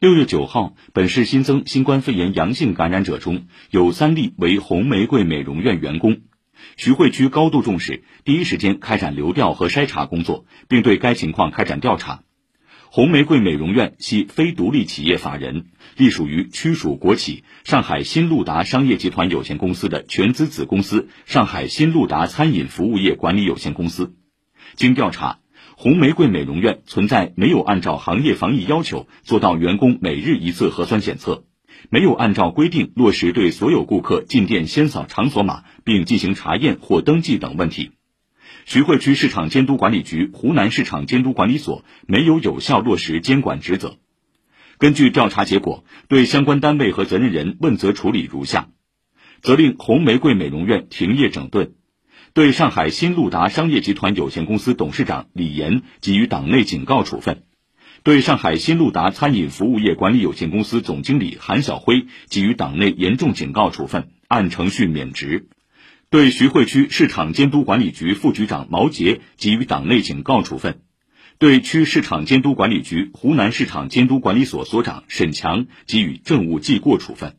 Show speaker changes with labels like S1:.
S1: 六月九号，本市新增新冠肺炎阳性感染者中有三例为红玫瑰美容院员工。徐汇区高度重视，第一时间开展流调和筛查工作，并对该情况开展调查。红玫瑰美容院系非独立企业法人，隶属于区属国企上海新路达商业集团有限公司的全资子公司上海新路达餐饮服务业管理有限公司。经调查，红玫瑰美容院存在没有按照行业防疫要求做到员工每日一次核酸检测。没有按照规定落实对所有顾客进店先扫场所码并进行查验或登记等问题，徐汇区市场监督管理局湖南市场监督管理所没有有效落实监管职责。根据调查结果，对相关单位和责任人问责处理如下：责令红玫瑰美容院停业整顿，对上海新路达商业集团有限公司董事长李岩给予党内警告处分。对上海新路达餐饮服务业管理有限公司总经理韩晓辉给予党内严重警告处分，按程序免职；对徐汇区市场监督管理局副局长毛杰给予党内警告处分；对区市场监督管理局湖南市场监督管理所所长沈强给予政务记过处分。